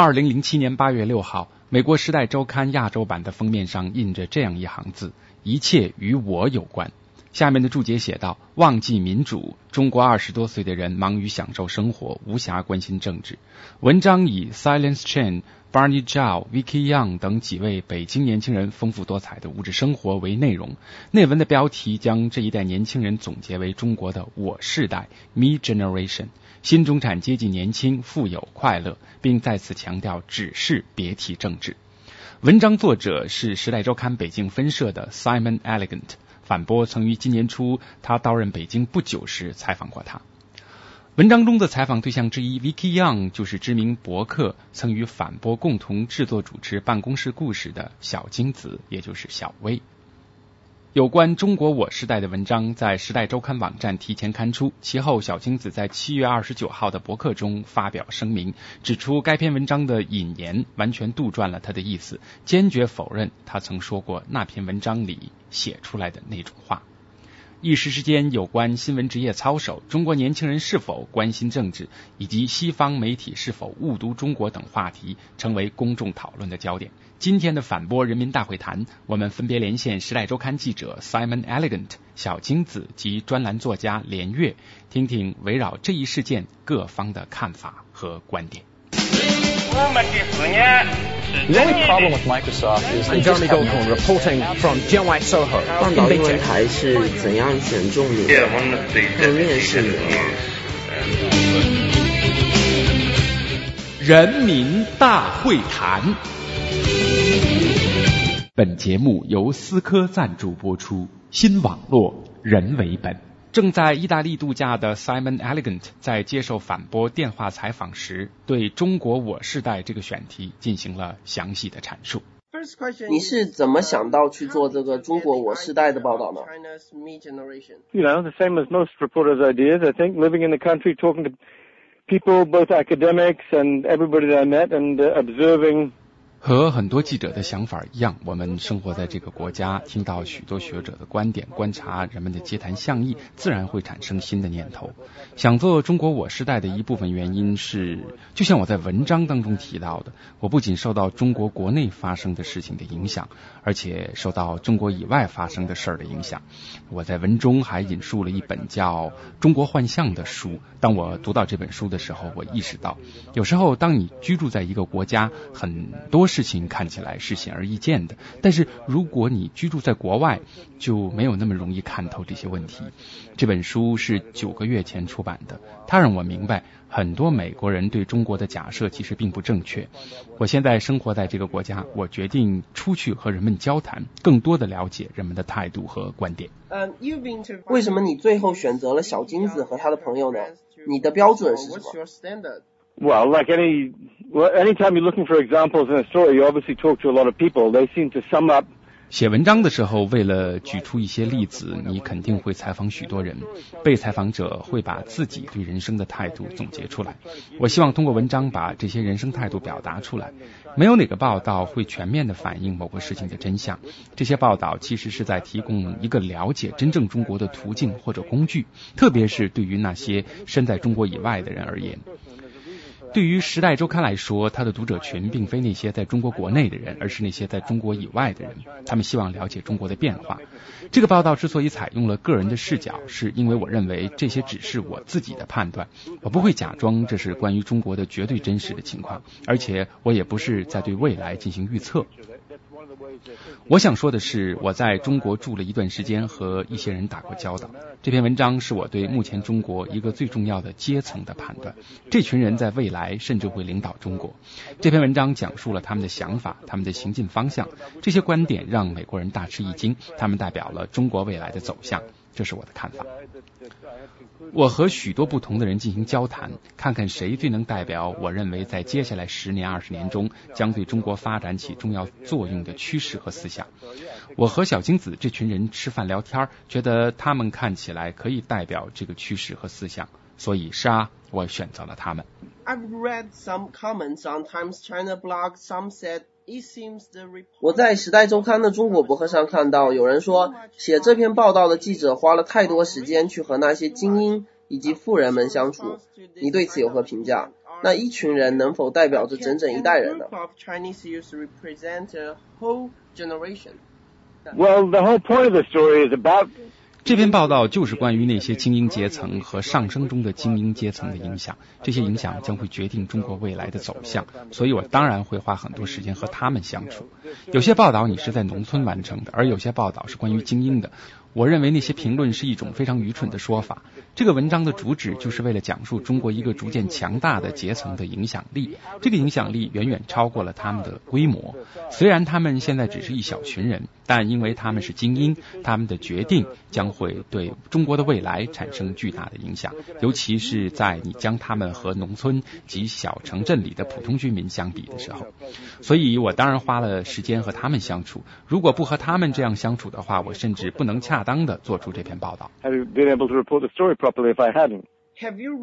二零零七年八月六号，美国《时代周刊》亚洲版的封面上印着这样一行字：“一切与我有关。”下面的注解写道：“忘记民主，中国二十多岁的人忙于享受生活，无暇关心政治。”文章以 Silence Chain、Barney Zhao、Vicky Young 等几位北京年轻人丰富多彩的物质生活为内容。内文的标题将这一代年轻人总结为中国的“我世代 ”（Me Generation），新中产阶级年轻、富有、快乐，并再次强调只是别提政治。文章作者是《时代周刊》北京分社的 Simon Elegant。反驳曾于今年初他到任北京不久时采访过他。文章中的采访对象之一 Vicky Young 就是知名博客曾与反驳共同制作主持《办公室故事》的小金子，也就是小薇。有关中国我时代的文章在《时代周刊》网站提前刊出，其后小金子在七月二十九号的博客中发表声明，指出该篇文章的引言完全杜撰了他的意思，坚决否认他曾说过那篇文章里写出来的那种话。一时之间，有关新闻职业操守、中国年轻人是否关心政治，以及西方媒体是否误读中国等话题，成为公众讨论的焦点。今天的反播人民大会谈，我们分别连线《时代周刊》记者 Simon Elegant、小金子及专栏作家连月，听听围绕这一事件各方的看法和观点。The only problem with Microsoft is I'm Jeremy Goldhorn reporting from Jianwai Soho 半岛英文台是怎样选中你的？人民大会谈。本节目由思科赞助播出，新网络人为本。正在意大利度假的 Simon Elegant 在接受反驳电话采访时，对中国我世代这个选题进行了详细的阐述。你是怎么想到去做这个中国我世代的报道呢？you know, the same as most reporters' ideas. I think living in the country, talking to people, both academics and everybody that I met, and uh, observing 和很多记者的想法一样，我们生活在这个国家，听到许多学者的观点，观察人们的街谈巷议，自然会产生新的念头。想做中国我时代的一部分原因是，就像我在文章当中提到的，我不仅受到中国国内发生的事情的影响，而且受到中国以外发生的事儿的影响。我在文中还引述了一本叫《中国幻象》的书。当我读到这本书的时候，我意识到，有时候当你居住在一个国家，很多事情看起来是显而易见的，但是如果你居住在国外，就没有那么容易看透这些问题。这本书是九个月前出版的，它让我明白，很多美国人对中国的假设其实并不正确。我现在生活在这个国家，我决定出去和人们交谈，更多的了解人们的态度和观点。为什么你最后选择了小金子和他的朋友呢？你的标准是什么？Well, like any, well, anytime you're looking for examples in a story, you obviously talk to a lot of people. They seem to sum up 写文章的时候，为了举出一些例子，你肯定会采访许多人。被采访者会把自己对人生的态度总结出来。我希望通过文章把这些人生态度表达出来。没有哪个报道会全面的反映某个事情的真相。这些报道其实是在提供一个了解真正中国的途径或者工具，特别是对于那些身在中国以外的人而言。对于《时代周刊》来说，它的读者群并非那些在中国国内的人，而是那些在中国以外的人。他们希望了解中国的变化。这个报道之所以采用了个人的视角，是因为我认为这些只是我自己的判断，我不会假装这是关于中国的绝对真实的情况，而且我也不是在对未来进行预测。我想说的是，我在中国住了一段时间，和一些人打过交道。这篇文章是我对目前中国一个最重要的阶层的判断。这群人在未来甚至会领导中国。这篇文章讲述了他们的想法，他们的行进方向。这些观点让美国人大吃一惊，他们代表了中国未来的走向。这是我的看法。我和许多不同的人进行交谈，看看谁最能代表我认为在接下来十年、二十年中将对中国发展起重要作用的趋势和思想。我和小金子这群人吃饭聊天，觉得他们看起来可以代表这个趋势和思想，所以是啊，我选择了他们。I've read some comments on Times China blog. Some said it seems the report. 我在《时代周刊》的中国博客上看到，有人说写这篇报道的记者花了太多时间去和那些精英以及富人们相处。你对此有何评价？那一群人能否代表着整整一代人呢？Well, the whole point of the story is about 这篇报道就是关于那些精英阶层和上升中的精英阶层的影响，这些影响将会决定中国未来的走向，所以我当然会花很多时间和他们相处。有些报道你是在农村完成的，而有些报道是关于精英的。我认为那些评论是一种非常愚蠢的说法。这个文章的主旨就是为了讲述中国一个逐渐强大的阶层的影响力，这个影响力远远超过了他们的规模。虽然他们现在只是一小群人，但因为他们是精英，他们的决定将会对中国的未来产生巨大的影响，尤其是在你将他们和农村及小城镇里的普通居民相比的时候。所以我当然花了时间和他们相处。如果不和他们这样相处的话，我甚至不能恰当的做出这篇报道。have been able to report the story properly if I hadn't.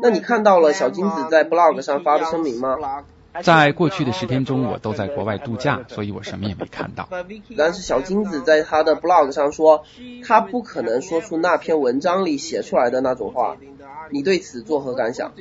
那你看到了小金子在 blog 上发的声明吗？在过去的十天中，我都在国外度假，所以我什么也没看到。但是小金子在他的 blog 上说，他不可能说出那篇文章里写出来的那种话。你对此作何感想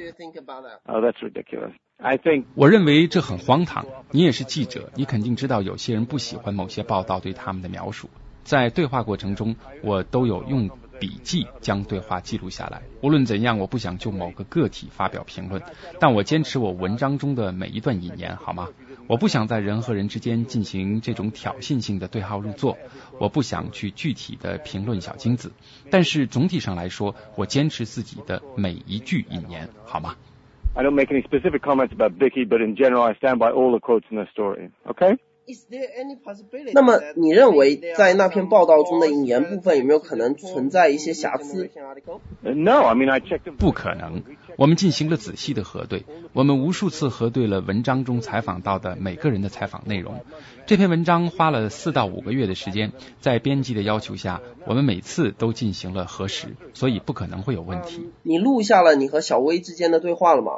？Oh, that's ridiculous. I think 我认为这很荒唐。你也是记者，你肯定知道有些人不喜欢某些报道对他们的描述。在对话过程中，我都有用笔记将对话记录下来。无论怎样，我不想就某个个体发表评论，但我坚持我文章中的每一段引言，好吗？我不想在人和人之间进行这种挑衅性的对号入座，我不想去具体的评论小金子，但是总体上来说，我坚持自己的每一句引言，好吗？I don't make any specific comments about Vicky, but in general, I stand by all the quotes in the story. Okay? 那么你认为在那篇报道中的引言部分有没有可能存在一些瑕疵？Uh, no, I mean I checked. 不可能。我们进行了仔细的核对，我们无数次核对了文章中采访到的每个人的采访内容。这篇文章花了四到五个月的时间，在编辑的要求下，我们每次都进行了核实，所以不可能会有问题。你录下了你和小薇之间的对话了吗？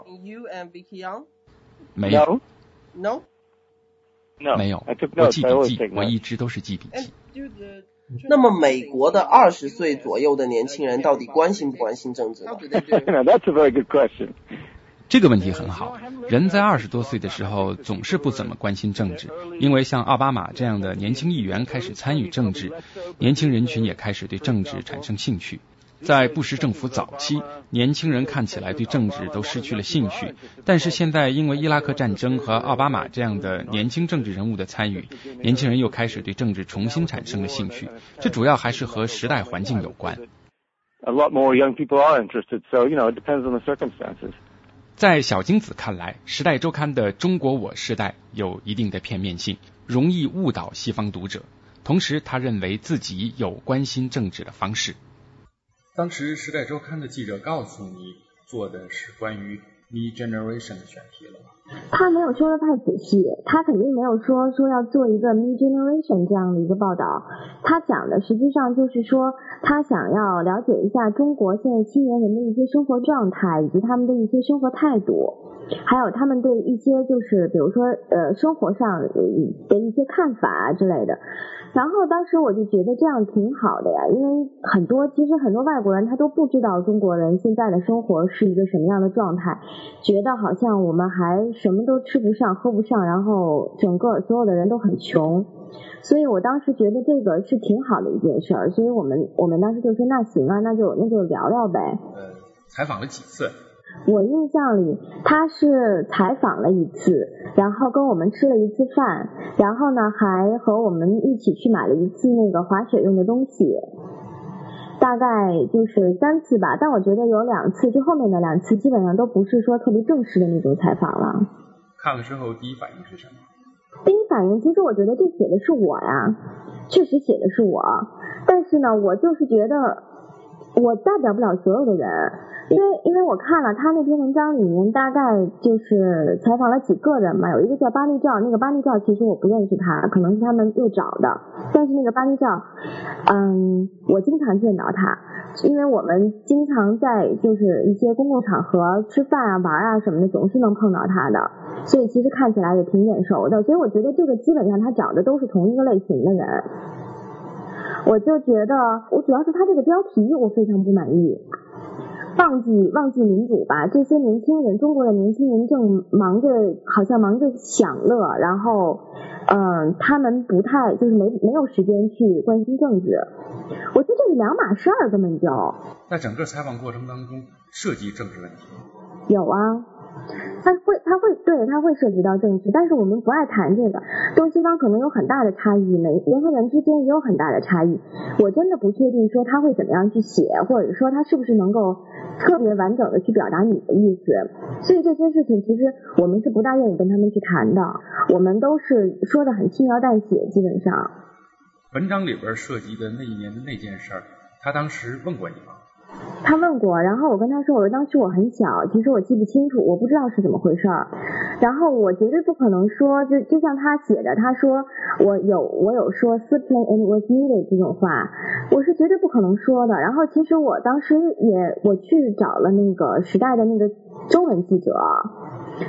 没有，No? No. 没有我记笔记我一直都是记笔记。那么美国的二十岁左右的年轻人到底关心不关心政治呢？that's a very good question. 这个问题很好。人在二十多岁的时候总是不怎么关心政治，因为像奥巴马这样的年轻议员开始参与政治，年轻人群也开始对政治产生兴趣。在布什政府早期，年轻人看起来对政治都失去了兴趣，但是现在因为伊拉克战争和奥巴马这样的年轻政治人物的参与，年轻人又开始对政治重新产生了兴趣。这主要还是和时代环境有关。A lot more young people are interested, so, you know, it depends on the circumstances. 在小金子看来，《时代周刊》的“中国我时代”有一定的片面性，容易误导西方读者。同时，他认为自己有关心政治的方式。当时，《时代周刊》的记者告诉你做的是关于 Me Generation 的选题了吗？他没有说的太仔细，他肯定没有说说要做一个 Me Generation 这样的一个报道。他讲的实际上就是说，他想要了解一下中国现在青年人的一些生活状态，以及他们的一些生活态度，还有他们对一些就是比如说呃生活上的一些看法啊之类的。然后当时我就觉得这样挺好的呀，因为很多其实很多外国人他都不知道中国人现在的生活是一个什么样的状态，觉得好像我们还什么都吃不上喝不上，然后整个所有的人都很穷，所以我当时觉得这个是挺好的一件事儿，所以我们我们当时就说那行啊，那就那就聊聊呗。呃，采访了几次？我印象里他是采访了一次，然后跟我们吃了一次饭，然后呢还和我们一起去买了一次那个滑雪用的东西，大概就是三次吧。但我觉得有两次，就后面的两次基本上都不是说特别正式的那种采访了。看了之后第一反应是什么？第一反应其实我觉得这写的是我呀，确实写的是我，但是呢，我就是觉得我代表不了所有的人。因为因为我看了他那篇文章里面，大概就是采访了几个人嘛，有一个叫巴利照，那个巴利照其实我不认识他，可能是他们又找的，但是那个巴利照，嗯，我经常见到他，因为我们经常在就是一些公共场合吃饭啊、玩啊什么的，总是能碰到他的，所以其实看起来也挺眼熟的，所以我觉得这个基本上他找的都是同一个类型的人。我就觉得，我主要是他这个标题我非常不满意。忘记忘记民主吧。这些年轻人，中国的年轻人正忙着，好像忙着享乐，然后嗯，他们不太就是没没有时间去关心政治。我觉得这是两码事儿，根本就。在整个采访过程当中，涉及政治问题有啊。他会，他会，对，他会涉及到政治，但是我们不爱谈这个。东西方可能有很大的差异，每人和人之间也有很大的差异。我真的不确定说他会怎么样去写，或者说他是不是能够特别完整的去表达你的意思。所以这些事情其实我们是不大愿意跟他们去谈的，我们都是说的很轻描淡写，基本上。文章里边涉及的那一年的那件事儿，他当时问过你吗？他问过，然后我跟他说，我说当时我很小，其实我记不清楚，我不知道是怎么回事儿。然后我绝对不可能说，就就像他写的，他说我有我有说 simply and was needed 这种话，我是绝对不可能说的。然后其实我当时也我去找了那个时代的那个中文记者。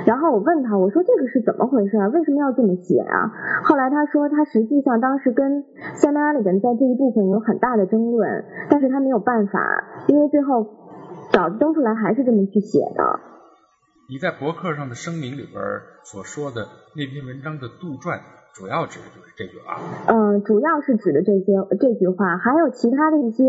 然后我问他，我说这个是怎么回事啊？为什么要这么写啊？后来他说，他实际上当时跟 Sam Alligan 在这一部分有很大的争论，但是他没有办法，因为最后稿登出来还是这么去写的。你在博客上的声明里边所说的那篇文章的杜撰。主要指的就是这句话。嗯，主要是指的这些这句话，还有其他的一些，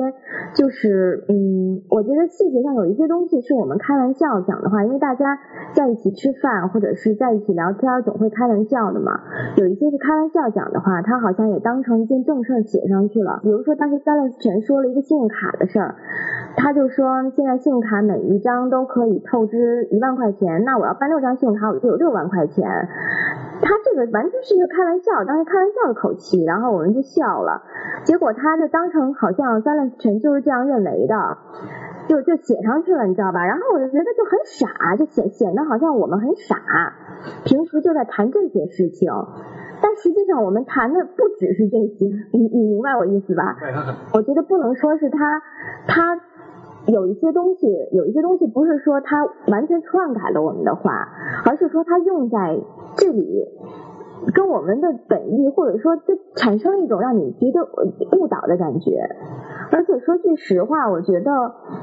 就是嗯，我觉得细节上有一些东西是我们开玩笑讲的话，因为大家在一起吃饭或者是在一起聊天，总会开玩笑的嘛。有一些是开玩笑讲的话，他好像也当成一件正事写上去了。比如说当时 s a l e n 全说了一个信用卡的事儿，他就说现在信用卡每一张都可以透支一万块钱，那我要办六张信用卡，我就有六万块钱。他这个完全是一个开玩笑，当时开玩笑的口气，然后我们就笑了。结果他就当成好像三乐全就是这样认为的，就就写上去了，你知道吧？然后我就觉得就很傻，就显显得好像我们很傻，平时就在谈这些事情，但实际上我们谈的不只是这些，你你明白我意思吧？我觉得不能说是他他。有一些东西，有一些东西不是说他完全篡改了我们的话，而是说他用在这里，跟我们的本意，或者说就产生了一种让你觉得误导的感觉。而且说句实话，我觉得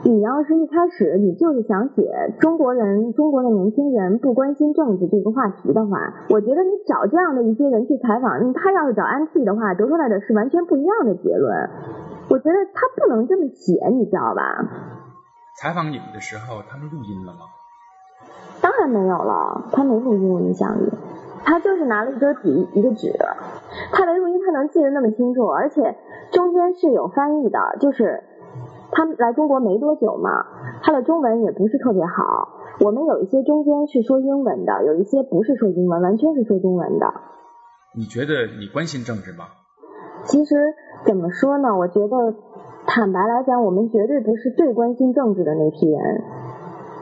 你要是一开始你就是想写中国人、中国的年轻人不关心政治这个话题的话，我觉得你找这样的一些人去采访，他要是找安 T 的话，得出来的是完全不一样的结论。我觉得他不能这么写，你知道吧？采访你们的时候，他们录音了吗？当然没有了，他没录音，我印象里，他就是拿了一根笔，一个纸，他没录音，他能记得那么清楚，而且中间是有翻译的，就是他来中国没多久嘛，他的中文也不是特别好，我们有一些中间是说英文的，有一些不是说英文，完全是说中文的。你觉得你关心政治吗？其实怎么说呢？我觉得。坦白来讲，我们绝对不是最关心政治的那批人，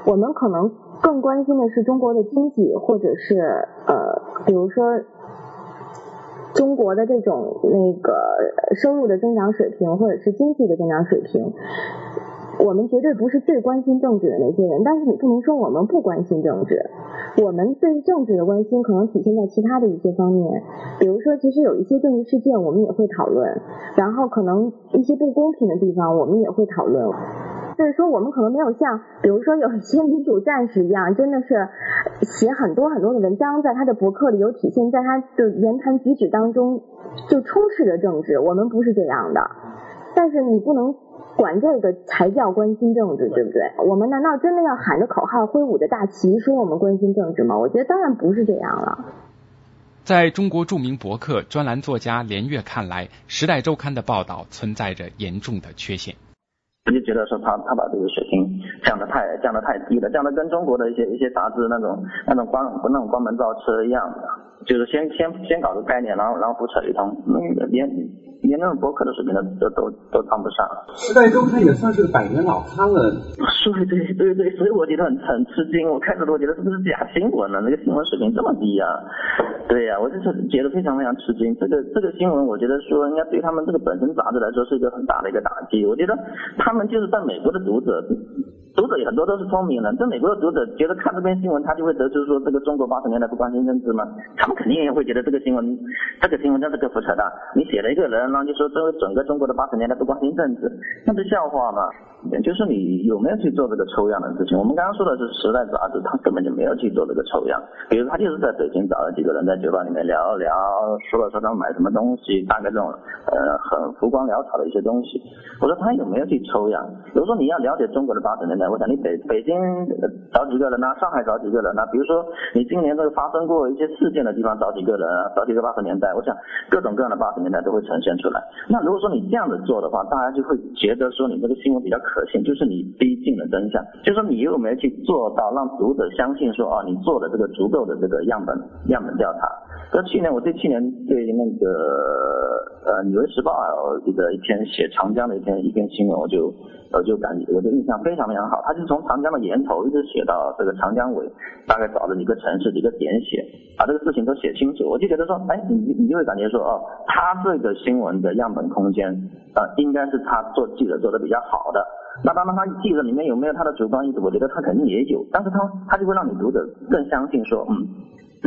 我们可能更关心的是中国的经济，或者是呃，比如说中国的这种那个收入的增长水平，或者是经济的增长水平。我们绝对不是最关心政治的那些人，但是你不能说我们不关心政治。我们对政治的关心可能体现在其他的一些方面，比如说，其实有一些政治事件我们也会讨论，然后可能一些不公平的地方我们也会讨论。就是说，我们可能没有像，比如说有一些民主战士一样，真的是写很多很多的文章，在他的博客里有体现，在他的言谈举止当中就充斥着政治。我们不是这样的，但是你不能。管这个才叫关心政治，对不对？我们难道真的要喊着口号、挥舞着大旗说我们关心政治吗？我觉得当然不是这样了。在中国著名博客、专栏作家连岳看来，《时代周刊》的报道存在着严重的缺陷。我就觉得说他他把这个水平降得太降得太低了，降得跟中国的一些一些杂志那种那种关那种关门造车一样的，就是先先先搞个概念，然后然后胡扯一通，那个连。连那种博客的水平都都都当不上。时代周刊也算是个百年老刊了。对对对对，所以我觉得很很吃惊。我开始都觉得是不是假新闻呢？那个新闻水平这么低啊？对呀，我就是觉得非常非常吃惊。这个这个新闻，我觉得说应该对他们这个本身杂志来说是一个很大的一个打击。我觉得他们就是在美国的读者。读者有很多都是聪明人，这美国的读者觉得看这篇新闻，他就会得出说这个中国八十年代不关心政治吗？他们肯定也会觉得这个新闻，这个新闻真是个胡扯淡。你写了一个人，然后就说这整个中国的八十年代不关心政治，那不是笑话吗？就是你有没有去做这个抽样的事情。我们刚刚说的是《时代》杂志，他根本就没有去做这个抽样。比如他就是在北京找了几个人在酒吧里面聊聊，说了说他们买什么东西，大概这种呃很浮光潦草的一些东西。我说他有没有去抽样？比如说你要了解中国的八十年代，我想你北北京找几个人呐，上海找几个人呐，比如说你今年这个发生过一些事件的地方找几个人啊，找几个八十年代，我想各种各样的八十年代都会呈现出来。那如果说你这样子做的话，大家就会觉得说你这个新闻比较可可信，就是你逼近了真相，就是说你有没有去做到让读者相信说啊，你做了这个足够的这个样本样本调查。那去年我对去年对那个呃《纽约时报》啊这个一篇写长江的一篇一篇新闻，我就我就感觉我的印象非常非常好。他就从长江的源头一直写到这个长江尾，大概找了几个城市几个点写，把这个事情都写清楚。我就觉得说，哎，你你就会感觉说，哦，他这个新闻的样本空间呃应该是他做记者做的比较好的。那当然，他记者里面有没有他的主观意识？我觉得他肯定也有，但是他他就会让你读者更相信说，嗯。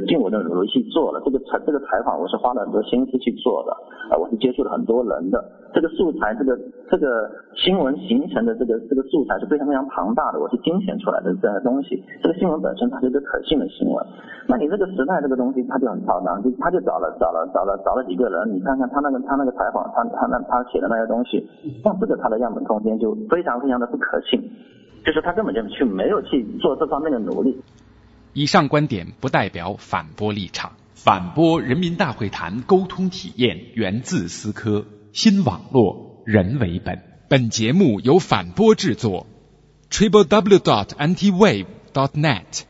尽我的努力去做了这个采这个采访，我是花了很多心思去做的啊，我是接触了很多人的这个素材，这个这个新闻形成的这个这个素材是非常非常庞大的，我是精选出来的这样的东西。这个新闻本身它是一个可信的新闻，那你这个时代这个东西它就很夸张，就他就找了找了找了找了几个人，你看看他那个他那个采访，他他那他写的那些东西，像这个他的样本空间就非常非常的不可信，就是他根本就去没有去做这方面的努力。以上观点不代表反驳立场，反驳人民大会谈沟通体验源自思科，新网络人为本。本节目由反播制作，triple w dot anti wave dot net。